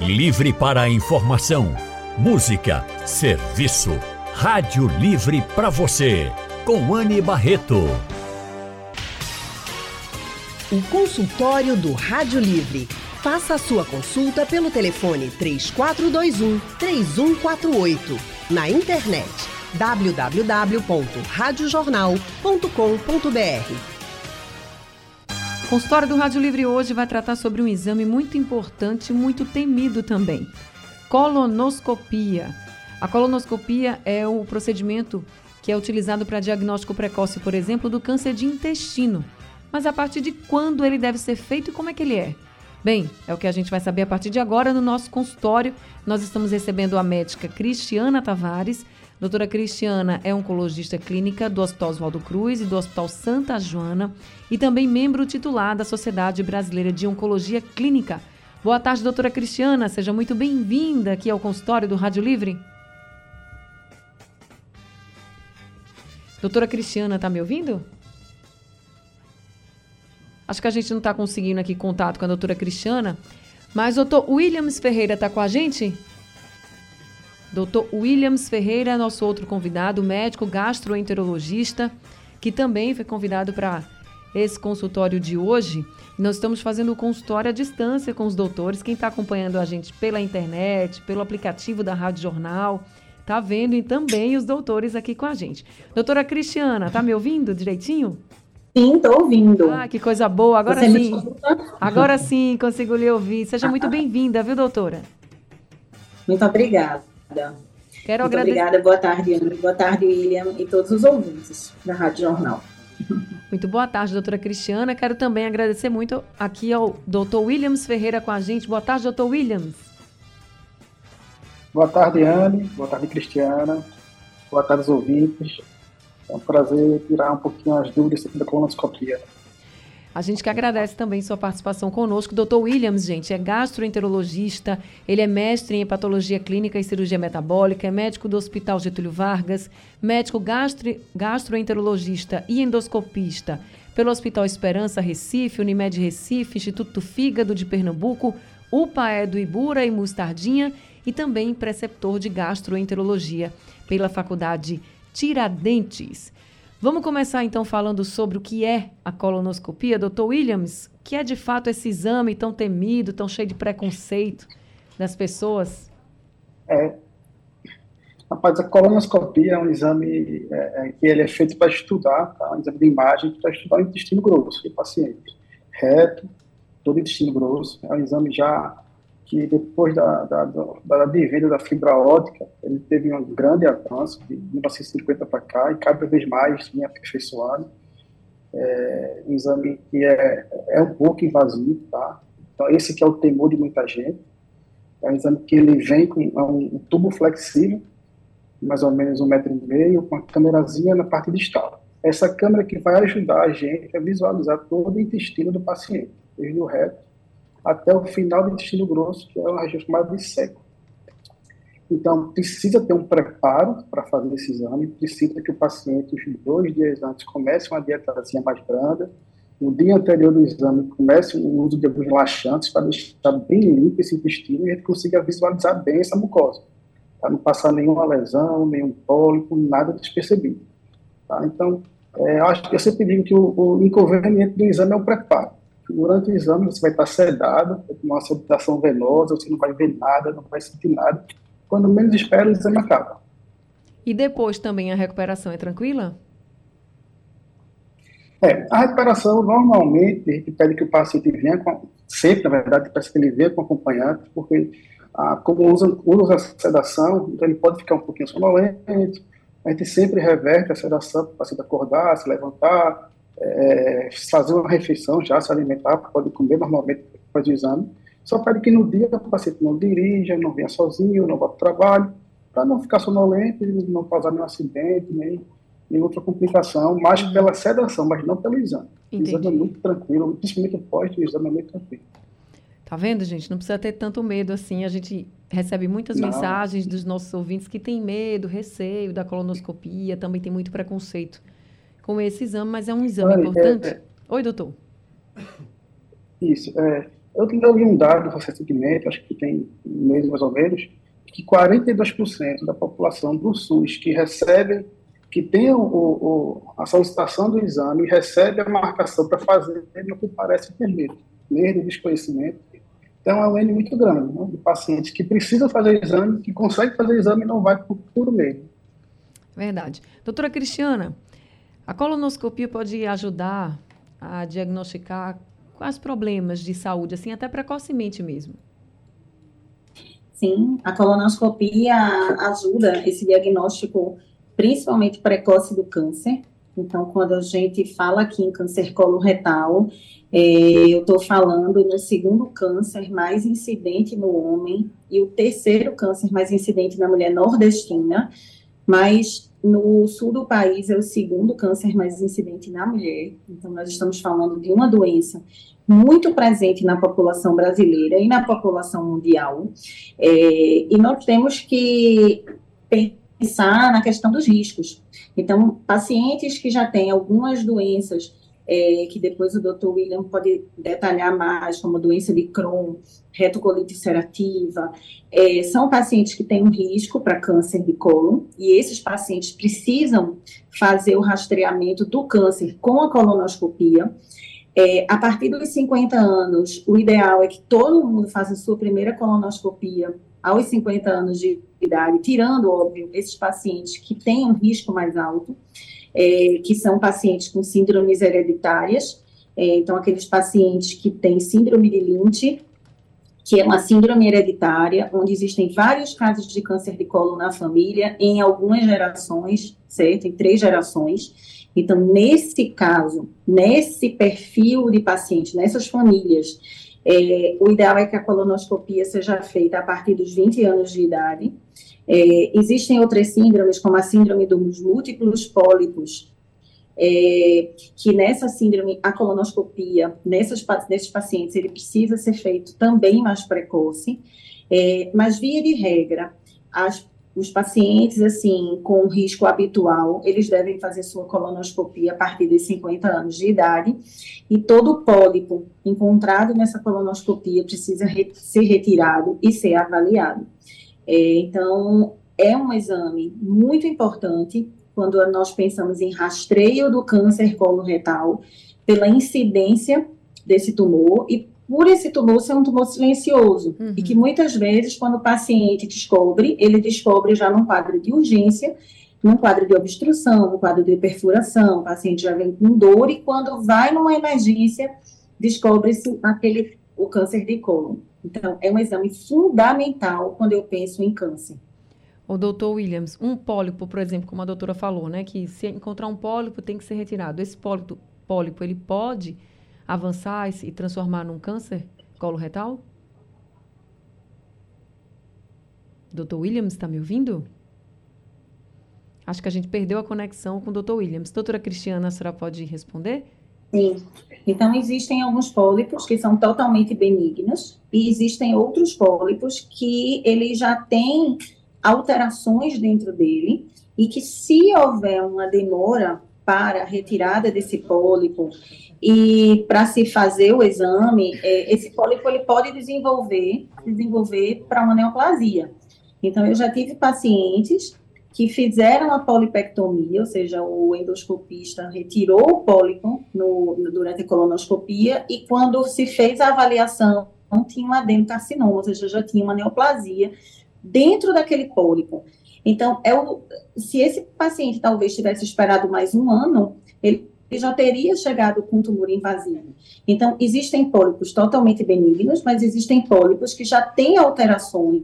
Livre para a informação, música, serviço. Rádio Livre para você, com Anne Barreto. O consultório do Rádio Livre. Faça a sua consulta pelo telefone 3421 3148. Na internet www.radiojornal.com.br. O consultório do Rádio Livre hoje vai tratar sobre um exame muito importante e muito temido também: colonoscopia. A colonoscopia é o procedimento que é utilizado para diagnóstico precoce, por exemplo, do câncer de intestino. Mas a partir de quando ele deve ser feito e como é que ele é? Bem, é o que a gente vai saber a partir de agora no nosso consultório. Nós estamos recebendo a médica Cristiana Tavares. Doutora Cristiana é oncologista clínica do Hospital Oswaldo Cruz e do Hospital Santa Joana e também membro titular da Sociedade Brasileira de Oncologia Clínica. Boa tarde, doutora Cristiana. Seja muito bem-vinda aqui ao consultório do Rádio Livre. Doutora Cristiana, está me ouvindo? Acho que a gente não está conseguindo aqui contato com a doutora Cristiana, mas doutor Williams Ferreira está com a gente? Doutor Williams Ferreira, nosso outro convidado, médico gastroenterologista, que também foi convidado para esse consultório de hoje. Nós estamos fazendo o consultório à distância com os doutores. Quem está acompanhando a gente pela internet, pelo aplicativo da Rádio Jornal, tá vendo e também os doutores aqui com a gente. Doutora Cristiana, tá me ouvindo direitinho? Sim, estou ouvindo. Ah, que coisa boa. Agora Você sim. Agora sim, consigo lhe ouvir. Seja muito bem-vinda, viu, doutora? Muito obrigada. Quero Muito agradecer. obrigada. Boa tarde, Ana. Boa tarde, William, e todos os ouvintes da Rádio Jornal. Muito boa tarde, doutora Cristiana. Quero também agradecer muito aqui ao doutor Williams Ferreira com a gente. Boa tarde, doutor Williams. Boa tarde, Anne. Boa tarde, Cristiana. Boa tarde, os ouvintes. É um prazer tirar um pouquinho as dúvidas sobre a colonoscopia. A gente que agradece também sua participação conosco. Dr. Williams, gente, é gastroenterologista, ele é mestre em hepatologia clínica e cirurgia metabólica, é médico do Hospital Getúlio Vargas, médico gastro, gastroenterologista e endoscopista pelo Hospital Esperança Recife, Unimed Recife, Instituto do Fígado de Pernambuco, UPAE do Ibura e Mostardinha e também preceptor de gastroenterologia pela Faculdade Tiradentes. Vamos começar então falando sobre o que é a colonoscopia, doutor Williams, que é de fato esse exame tão temido, tão cheio de preconceito das pessoas? É, rapaz, a colonoscopia é um exame é, é, que ele é feito para estudar, tá? um exame de imagem para estudar o intestino grosso do paciente. Reto, todo o intestino grosso, é um exame já que depois da, da, da, da fibra ótica, ele teve um grande avanço de 1950 para cá e cada vez mais vem aperfeiçoado. É, um exame que é, é um pouco invasivo, tá? Então, esse que é o temor de muita gente. É um exame que ele vem com um, um tubo flexível, mais ou menos um metro e meio, com uma câmerazinha na parte distal. Essa câmera que vai ajudar a gente a visualizar todo o intestino do paciente, desde o reto até o final do intestino grosso, que é uma região chamada de seco. Então, precisa ter um preparo para fazer esse exame, precisa que o paciente, os dois dias antes, comece uma dietazinha mais branda, no dia anterior do exame, comece o uso de alguns relaxantes para deixar bem limpo esse intestino e a gente consiga visualizar bem essa mucosa, para não passar nenhuma lesão, nenhum pólipo, nada despercebido. Tá? Então, é, acho que eu sempre digo que o, o inconveniente do exame é o preparo durante o exame você vai estar sedado, vai tomar uma sedação venosa, você não vai ver nada, não vai sentir nada. Quando menos espera, o exame acaba. E depois também a recuperação é tranquila? É, a recuperação normalmente a gente pede que o paciente venha com, sempre, na verdade, peça que ele venha com acompanhante, porque ah, como usa, usa a sedação, então ele pode ficar um pouquinho sonolento, a gente sempre reverte a sedação para o paciente acordar, se levantar, é, fazer uma refeição já, se alimentar, pode comer normalmente depois do exame. Só pede que no dia o paciente não dirija, não venha sozinho, não vá para o trabalho, para não ficar sonolento e não causar nenhum acidente, nem, nem outra complicação, mais uhum. pela sedação, mas não pelo exame. Entendi. O exame é muito tranquilo, principalmente pós o exame é muito tranquilo. Tá vendo, gente? Não precisa ter tanto medo assim. A gente recebe muitas não. mensagens dos nossos ouvintes que têm medo, receio da colonoscopia, também tem muito preconceito com esse exame, mas é um exame importante. É, é, Oi, doutor. Isso. É, Eu, li um dado recentemente, acho que tem um mês mais ou menos, que 42% da população do SUS que recebe, que tem o, o, a solicitação do exame recebe a marcação para fazer, não comparece enfermeiro. Medo, desconhecimento. Então, é um N muito grande, né, de pacientes que precisam fazer exame, que conseguem fazer exame e não vai por puro medo. Verdade. Doutora Cristiana, a colonoscopia pode ajudar a diagnosticar quais problemas de saúde, assim, até precocemente mesmo? Sim, a colonoscopia ajuda esse diagnóstico, principalmente precoce do câncer. Então, quando a gente fala aqui em câncer coloretal, é, eu estou falando no segundo câncer mais incidente no homem e o terceiro câncer mais incidente na mulher nordestina, mas no sul do país é o segundo câncer mais incidente na mulher. Então, nós estamos falando de uma doença muito presente na população brasileira e na população mundial. É, e nós temos que pensar na questão dos riscos. Então, pacientes que já têm algumas doenças é, que depois o Dr. William pode detalhar mais, como doença de Crohn, retocolite ulcerativa, é, são pacientes que têm um risco para câncer de colo, e esses pacientes precisam fazer o rastreamento do câncer com a colonoscopia. É, a partir dos 50 anos, o ideal é que todo mundo faça a sua primeira colonoscopia aos 50 anos de idade, tirando, óbvio, esses pacientes que têm um risco mais alto é, que são pacientes com síndromes hereditárias, é, então aqueles pacientes que têm síndrome de Lynch, que é uma síndrome hereditária, onde existem vários casos de câncer de colo na família, em algumas gerações, certo? Em três gerações. Então, nesse caso, nesse perfil de paciente, nessas famílias, é, o ideal é que a colonoscopia seja feita a partir dos 20 anos de idade, é, existem outras síndromes, como a síndrome dos múltiplos pólipos, é, que nessa síndrome, a colonoscopia, nessas, nesses pacientes, ele precisa ser feito também mais precoce, é, mas via de regra, as, os pacientes, assim, com risco habitual, eles devem fazer sua colonoscopia a partir de 50 anos de idade, e todo pólipo encontrado nessa colonoscopia precisa re, ser retirado e ser avaliado. É, então, é um exame muito importante quando nós pensamos em rastreio do câncer coloretal, pela incidência desse tumor e por esse tumor ser um tumor silencioso. Uhum. E que muitas vezes, quando o paciente descobre, ele descobre já num quadro de urgência, num quadro de obstrução, num quadro de perfuração, o paciente já vem com dor e quando vai numa emergência, descobre-se aquele o câncer de cólon. Então, é um exame fundamental quando eu penso em câncer. O doutor Williams, um pólipo, por exemplo, como a doutora falou, né, que se encontrar um pólipo tem que ser retirado. Esse pólipo, pólipo ele pode avançar e se transformar num câncer coloretal? Doutor Williams, está me ouvindo? Acho que a gente perdeu a conexão com o doutor Williams. Doutora Cristiana, a senhora pode responder? Sim. Então, existem alguns pólipos que são totalmente benignos e existem outros pólipos que ele já tem alterações dentro dele e que se houver uma demora para a retirada desse pólipo e para se fazer o exame, é, esse pólipo ele pode desenvolver, desenvolver para uma neoplasia. Então, eu já tive pacientes que fizeram a polipectomia, ou seja, o endoscopista retirou o pólipo no, durante a colonoscopia e quando se fez a avaliação, não tinha um adenocarcinoma, ou seja, já tinha uma neoplasia dentro daquele pólipo. Então, é o, se esse paciente talvez tivesse esperado mais um ano, ele já teria chegado com tumor invasivo. Então, existem pólipos totalmente benignos, mas existem pólipos que já têm alterações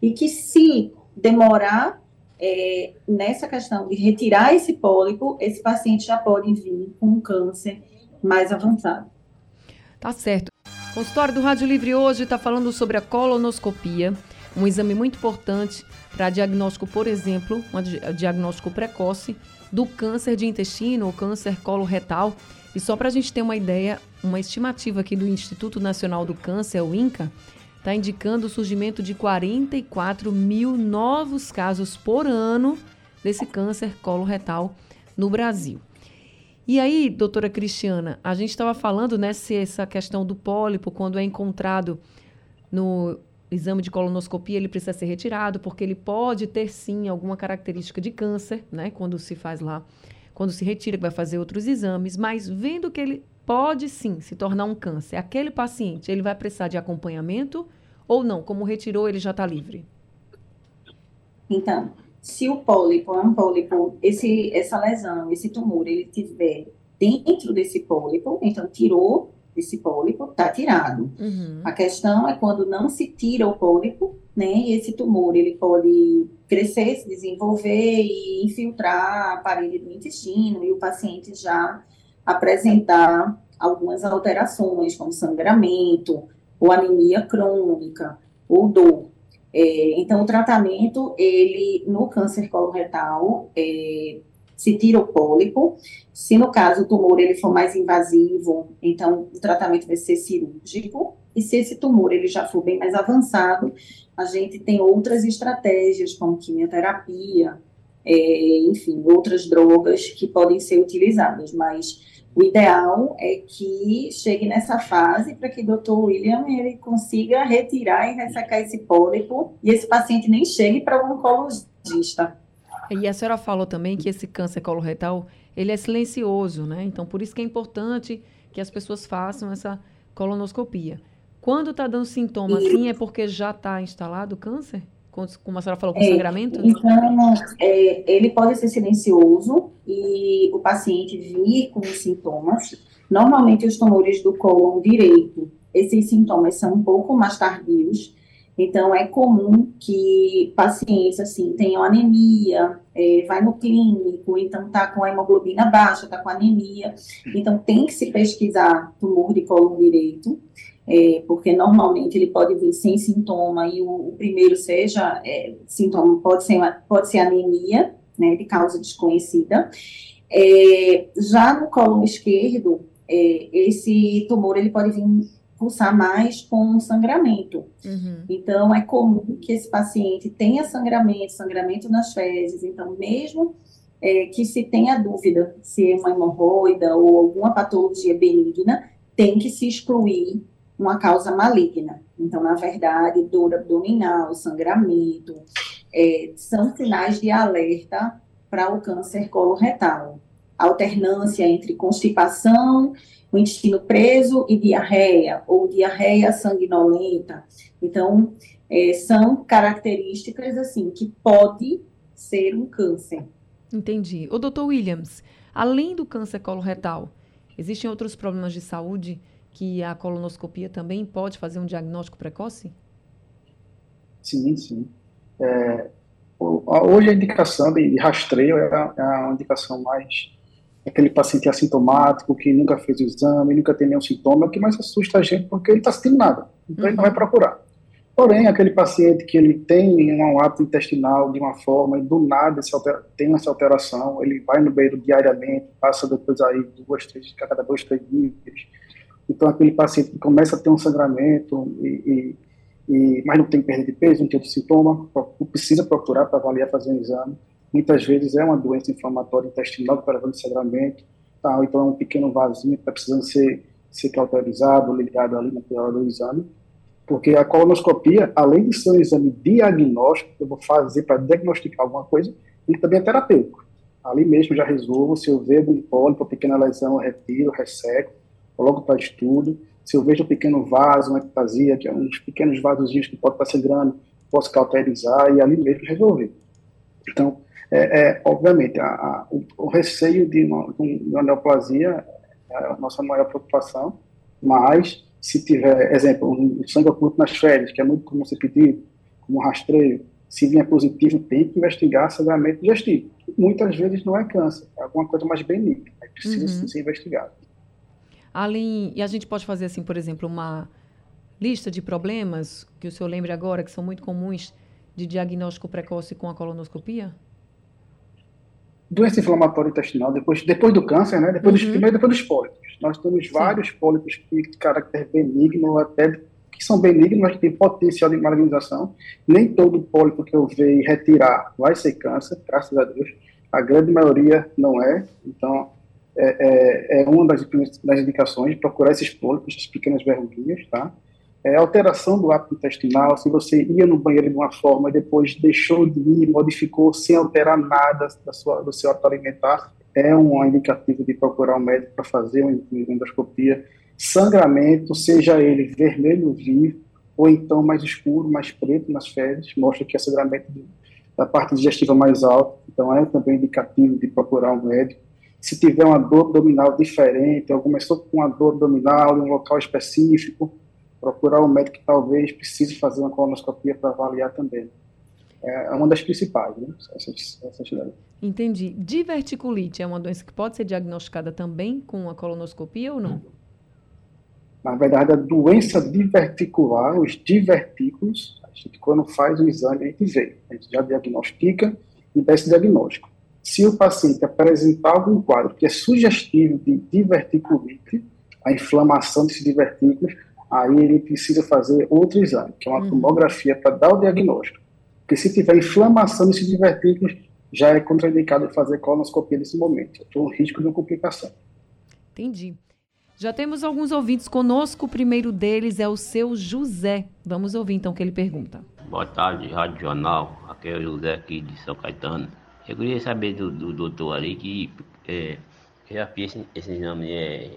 e que, se demorar é, nessa questão de retirar esse pólipo, esse paciente já pode vir com um câncer mais avançado. Tá certo. O consultório do Rádio Livre hoje está falando sobre a colonoscopia, um exame muito importante para diagnóstico, por exemplo, um diagnóstico precoce do câncer de intestino ou câncer coloretal. E só para a gente ter uma ideia, uma estimativa aqui do Instituto Nacional do Câncer, o INCA, está indicando o surgimento de 44 mil novos casos por ano desse câncer coloretal no Brasil. E aí, doutora Cristiana, a gente estava falando, né, se essa questão do pólipo, quando é encontrado no exame de colonoscopia, ele precisa ser retirado, porque ele pode ter sim alguma característica de câncer, né? Quando se faz lá, quando se retira, vai fazer outros exames, mas vendo que ele pode sim se tornar um câncer, aquele paciente, ele vai precisar de acompanhamento ou não? Como retirou, ele já está livre? Então, se o pólipo é um pólipo, esse, essa lesão, esse tumor, ele tiver dentro desse pólipo, então tirou esse pólipo, está tirado. Uhum. A questão é quando não se tira o pólipo, né, e esse tumor, ele pode crescer, se desenvolver e infiltrar a parede do intestino e o paciente já apresentar algumas alterações, como sangramento, ou anemia crônica, ou dor. É, então, o tratamento, ele, no câncer coloretal, é, se tira o pólipo. Se no caso o tumor ele for mais invasivo, então o tratamento vai ser cirúrgico. E se esse tumor ele já for bem mais avançado, a gente tem outras estratégias, como quimioterapia, é, enfim, outras drogas que podem ser utilizadas. Mas o ideal é que chegue nessa fase para que o doutor William ele consiga retirar e ressecar esse pólipo e esse paciente nem chegue para o oncologista. E a senhora falou também que esse câncer coloretal, ele é silencioso, né? Então, por isso que é importante que as pessoas façam essa colonoscopia. Quando está dando sintoma assim, é porque já está instalado o câncer? Como a senhora falou, com é, sangramento? Então, é, ele pode ser silencioso e o paciente vir com os sintomas. Normalmente, os tumores do cólon direito, esses sintomas são um pouco mais tardios, então, é comum que pacientes, assim, tenham anemia, é, vai no clínico, então tá com a hemoglobina baixa, tá com anemia. Então, tem que se pesquisar tumor de colo direito, é, porque normalmente ele pode vir sem sintoma e o, o primeiro seja é, sintoma, pode ser, pode ser anemia, né, de causa desconhecida. É, já no colo esquerdo, é, esse tumor ele pode vir pulsar mais com sangramento. Uhum. Então, é comum que esse paciente tenha sangramento, sangramento nas fezes. Então, mesmo é, que se tenha dúvida se é uma hemorroida ou alguma patologia benigna, tem que se excluir uma causa maligna. Então, na verdade, dor abdominal, sangramento, é, são sinais de alerta para o câncer coloretal. Alternância entre constipação o intestino preso e diarreia, ou diarreia sanguinolenta. Então, é, são características, assim, que pode ser um câncer. Entendi. O doutor Williams, além do câncer coloretal, existem outros problemas de saúde que a colonoscopia também pode fazer um diagnóstico precoce? Sim, sim. É, hoje a indicação de rastreio é a, é a indicação mais aquele paciente assintomático que nunca fez o exame, nunca tem nenhum sintoma, é o que mais assusta a gente porque ele está sentindo nada, então uhum. ele não vai procurar. Porém, aquele paciente que ele tem um hábito intestinal de uma forma e do nada altera, tem essa alteração, ele vai no banheiro diariamente, passa depois aí duas, três, cada dois, três dias. Então, aquele paciente que começa a ter um sangramento, e, e, e mas não tem perda de peso, não tem outro sintoma, precisa procurar para avaliar, fazer um exame muitas vezes é uma doença inflamatória intestinal que está levando sangramento, tá? então é um pequeno vasinho que está precisando ser, ser cauterizado, ligado ali na hora do exame, porque a colonoscopia, além de ser um exame diagnóstico, que eu vou fazer para diagnosticar alguma coisa, ele também é terapêutico. Ali mesmo já resolvo, se eu vejo um pólipo, uma pequena lesão, eu retiro, resseco, coloco para estudo. Se eu vejo um pequeno vaso, uma ectasia, que é uns pequenos vasozinhos que pode estar sangrando, posso cauterizar e ali mesmo resolver. Então, é, é obviamente, a, a, o, o, receio de uma, de uma neoplasia é a nossa maior preocupação, mas se tiver, exemplo, um sangue oculto nas férias, que é muito comum ser pedido, como rastreio, se vier positivo, tem que investigar sangramento digestivo. Muitas vezes não é câncer, é alguma coisa mais benigna, aí precisa uhum. ser investigado. Além, e a gente pode fazer assim, por exemplo, uma lista de problemas que o senhor lembre agora, que são muito comuns de diagnóstico precoce com a colonoscopia? Doença inflamatória intestinal, depois, depois do câncer, né? Depois uhum. dos, primeiro depois dos pólipos. Nós temos Sim. vários pólipos que de caráter benigno, até que são benignos, mas que têm potencial de malignização. Nem todo pólipo que eu vejo retirar vai ser câncer, graças a Deus. A grande maioria não é. Então, é, é, é uma das, das indicações, procurar esses pólipos, essas pequenas verruguinhas, tá? É, alteração do hábito intestinal, se você ia no banheiro de uma forma depois deixou de ir, modificou sem alterar nada da sua, do seu hábito alimentar, é um indicativo de procurar um médico para fazer uma endoscopia. Sangramento, seja ele vermelho vivo, ou então mais escuro, mais preto nas fezes, mostra que é sangramento da parte digestiva mais alta, então é também indicativo de procurar um médico. Se tiver uma dor abdominal diferente, ou começou com uma dor abdominal em um local específico, procurar um médico que talvez precise fazer uma colonoscopia para avaliar também. É uma das principais, né? Essas, essas Entendi. Diverticulite é uma doença que pode ser diagnosticada também com a colonoscopia ou não? Na verdade, a doença diverticular, os divertículos, a gente quando faz o exame, a gente vê, a gente já diagnostica e dá esse diagnóstico. Se o paciente apresentar algum quadro que é sugestivo de diverticulite, a inflamação desses divertículos, aí ele precisa fazer outro exame, que é uma uhum. tomografia para dar o diagnóstico. Porque se tiver inflamação nesses divertículos, já é contraindicado fazer colonoscopia nesse momento. Tem um risco de uma complicação. Entendi. Já temos alguns ouvintes conosco. O primeiro deles é o seu José. Vamos ouvir então o que ele pergunta. Boa tarde, Rádio Jornal. Aqui é o José aqui de São Caetano. Eu queria saber do, do doutor ali que é, já fiz esse, esse exame, é,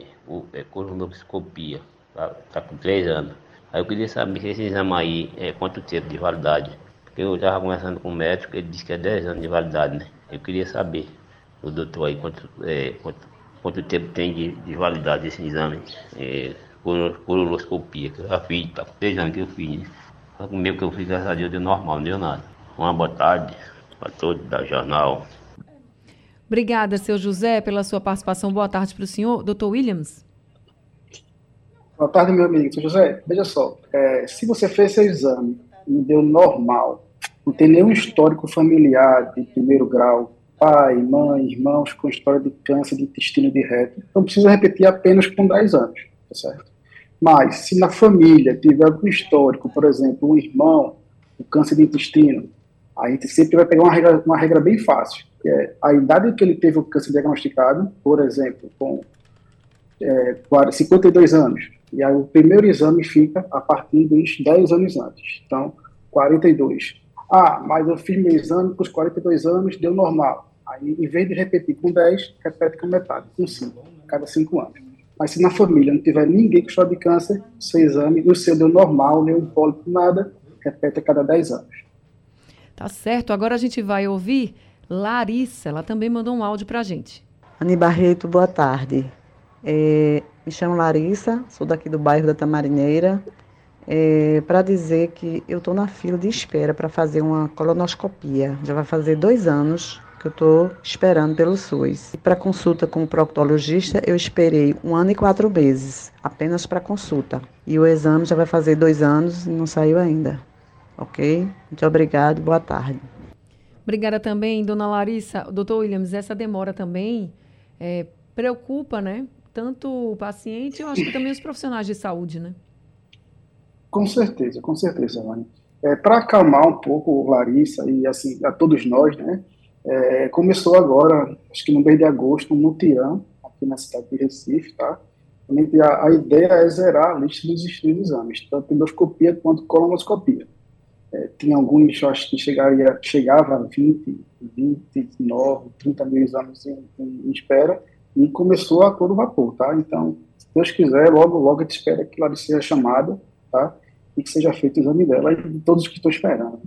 é colonoscopia. Tá, tá, com três anos. Aí eu queria saber se esse exame aí é quanto tempo de validade. Porque eu estava conversando com o médico, ele disse que é 10 anos de validade, né? Eu queria saber, o doutor aí, quanto, é, quanto, quanto tempo tem de, de validade esse exame, é, colonoscopia, que eu já fiz, tá com 3 anos que eu fiz, né? Só que o meu que eu fiz, graças a Deus, deu normal, não deu nada. Uma boa tarde para todos da Jornal. Obrigada, seu José, pela sua participação. Boa tarde para o senhor. Doutor Williams. Boa tarde, meu amigo. José, veja só, é, se você fez seu exame me deu normal. Não tem nenhum histórico familiar de primeiro grau, pai, mãe, irmãos com história de câncer de intestino de reto. Então precisa repetir apenas com 10 anos, tá certo? Mas se na família tiver algum histórico, por exemplo, um irmão com câncer de intestino, a gente sempre vai pegar uma regra, uma regra bem fácil, que é a idade que ele teve o câncer diagnosticado, por exemplo, com é, 52 anos, e aí o primeiro exame fica a partir dos 10 anos antes. Então, 42. Ah, mas eu fiz meu exame com os 42 anos, deu normal. Aí, em vez de repetir com 10, repete com metade, com 5, cada 5 anos. Mas se na família não tiver ninguém com história de câncer, seu exame, o seu deu normal, nenhum pólipo, nada, repete a cada 10 anos. Tá certo. Agora a gente vai ouvir Larissa. Ela também mandou um áudio pra gente. Ani Barreto, boa tarde. É, me chamo Larissa, sou daqui do bairro da Tamarineira, é, para dizer que eu estou na fila de espera para fazer uma colonoscopia. Já vai fazer dois anos que eu estou esperando pelo SUS. E para consulta com o proctologista, eu esperei um ano e quatro meses, apenas para consulta. E o exame já vai fazer dois anos e não saiu ainda. Ok? Muito obrigado, boa tarde. Obrigada também, dona Larissa. Doutor Williams, essa demora também é, preocupa, né? Tanto o paciente, eu acho que também os profissionais de saúde, né? Com certeza, com certeza, Vânia. É, Para acalmar um pouco Larissa e assim a todos nós, né? É, começou agora, acho que no mês de agosto, um mutirão aqui na cidade de Recife, tá? A, a ideia é zerar a lista dos exames, tanto endoscopia quanto colonoscopia. É, tinha alguns, acho que chegaria, chegava a 20, 29, 30 mil exames em, em espera, e começou a todo vapor, tá? Então, se Deus quiser, logo, logo a gente espera que Larissa seja chamada, tá? E que seja feito o exame dela e de todos que estão esperando.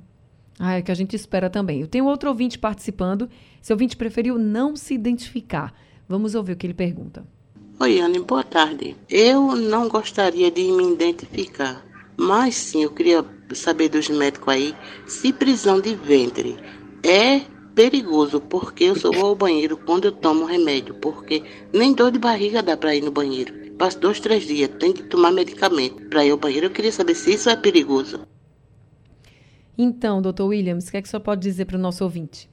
Ah, é que a gente espera também. Eu tenho outro ouvinte participando. Esse ouvinte preferiu não se identificar. Vamos ouvir o que ele pergunta. Oi, Anne, boa tarde. Eu não gostaria de me identificar, mas sim, eu queria saber dos médicos aí se prisão de ventre é perigoso, porque eu só vou ao banheiro quando eu tomo remédio, porque nem dor de barriga dá para ir no banheiro. Passo dois, três dias, tem que tomar medicamento para ir ao banheiro. Eu queria saber se isso é perigoso. Então, doutor Williams, o que é que o senhor pode dizer para o nosso ouvinte?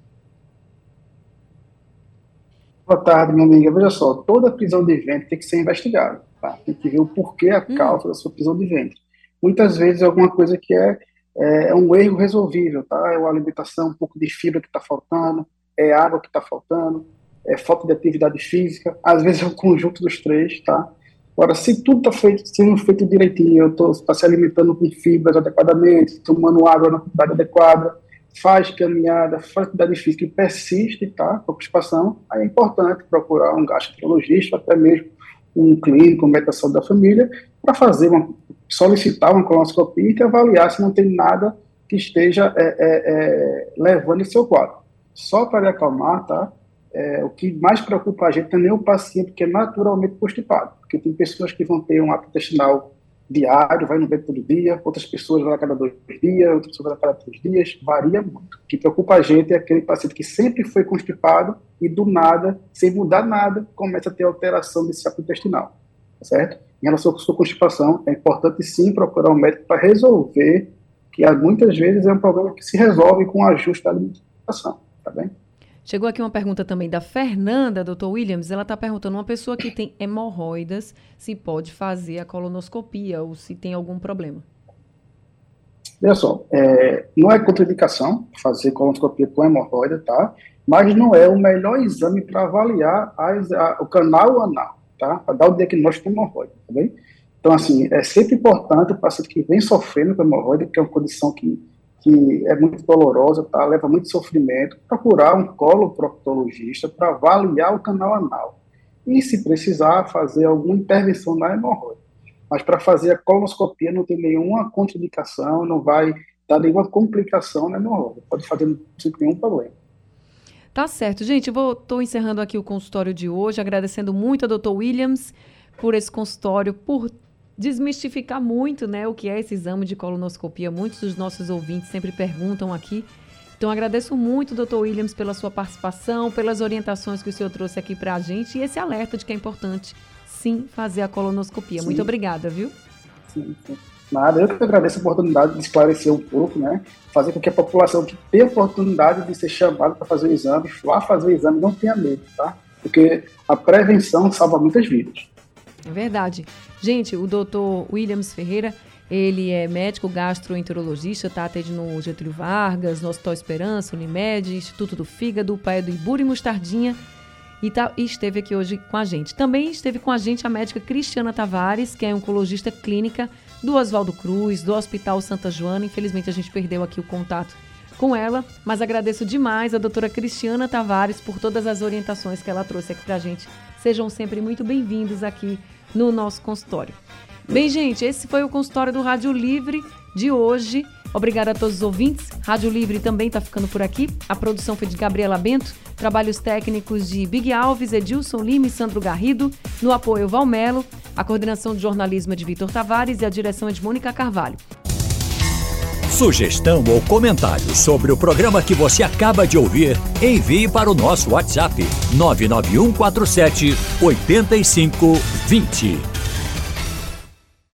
Boa tarde, minha amiga. Veja só, toda prisão de ventre tem que ser investigada. Tá? Tem que ver o porquê, a hum. causa da sua prisão de ventre. Muitas vezes é alguma coisa que é é, é um erro resolvível, tá? É uma alimentação, um pouco de fibra que está faltando, é água que está faltando. é falta de atividade física, às vezes é o conjunto dos três, tá? Agora, se tudo está feito, sendo feito direitinho, eu está se alimentando com fibras adequadamente, tomando água na quantidade adequada, faz caminhada, faz atividade física e persiste, tá? Com constipação, aí é importante procurar um gastroenterologista, até mesmo um clínico, um médico da família, para fazer uma, solicitar uma colonoscopia e avaliar se não tem nada que esteja é, é, é, levando esse seu quadro. Só para acalmar, tá? É, o que mais preocupa a gente não é nem o paciente que é naturalmente constipado, porque tem pessoas que vão ter um intestinal diário, vai no banco todo dia, outras pessoas vão a cada dois dias, outras pessoas vão a cada três dias, varia muito. O que preocupa a gente é aquele paciente que sempre foi constipado e do nada, sem mudar nada, começa a ter alteração desse ato intestinal, certo? Em relação à sua constipação, é importante sim procurar um médico para resolver, que muitas vezes é um problema que se resolve com o ajuste da alimentação, tá bem? Chegou aqui uma pergunta também da Fernanda, doutor Williams. Ela está perguntando: uma pessoa que tem hemorroidas, se pode fazer a colonoscopia ou se tem algum problema? Veja só, é, não é contraindicação fazer colonoscopia com hemorroida, tá? Mas não é o melhor exame para avaliar as, a, o canal anal, tá? Para dar o diagnóstico de hemorroida, tá bem? Então, assim, é sempre importante o paciente que vem sofrendo com hemorroida, que é uma condição que que é muito dolorosa, tá? leva muito sofrimento, procurar um coloproctologista para avaliar o canal anal. E, se precisar, fazer alguma intervenção na hemorroida. Mas para fazer a colonoscopia não tem nenhuma contraindicação, não vai dar nenhuma complicação na hemorroida. Pode fazer sem nenhum problema. Tá certo. Gente, eu estou encerrando aqui o consultório de hoje, agradecendo muito a doutor Williams por esse consultório, por desmistificar muito né, o que é esse exame de colonoscopia. Muitos dos nossos ouvintes sempre perguntam aqui. Então, agradeço muito, doutor Williams, pela sua participação, pelas orientações que o senhor trouxe aqui para a gente e esse alerta de que é importante, sim, fazer a colonoscopia. Sim. Muito obrigada, viu? Sim, sim. Nada, eu que agradeço a oportunidade de esclarecer um pouco, né? Fazer com que a população que tem a oportunidade de ser chamada para fazer o exame, vá fazer o exame, não tenha medo, tá? Porque a prevenção salva muitas vidas. É verdade. Gente, o doutor Williams Ferreira, ele é médico gastroenterologista, está atendendo no Getúlio Vargas, no Hospital Esperança, Unimed, Instituto do Fígado, Pai do Iburi Mostardinha, e, tá, e esteve aqui hoje com a gente. Também esteve com a gente a médica Cristiana Tavares, que é oncologista clínica do Oswaldo Cruz, do Hospital Santa Joana. Infelizmente a gente perdeu aqui o contato com ela, mas agradeço demais a doutora Cristiana Tavares por todas as orientações que ela trouxe aqui para a gente. Sejam sempre muito bem-vindos aqui no nosso consultório. Bem, gente, esse foi o consultório do Rádio Livre de hoje. Obrigada a todos os ouvintes. Rádio Livre também está ficando por aqui. A produção foi de Gabriela Bento, trabalhos técnicos de Big Alves, Edilson Lima e Sandro Garrido, no apoio Valmelo, a coordenação de jornalismo é de Vitor Tavares e a direção é de Mônica Carvalho. Sugestão ou comentário sobre o programa que você acaba de ouvir, envie para o nosso WhatsApp 99147 8520.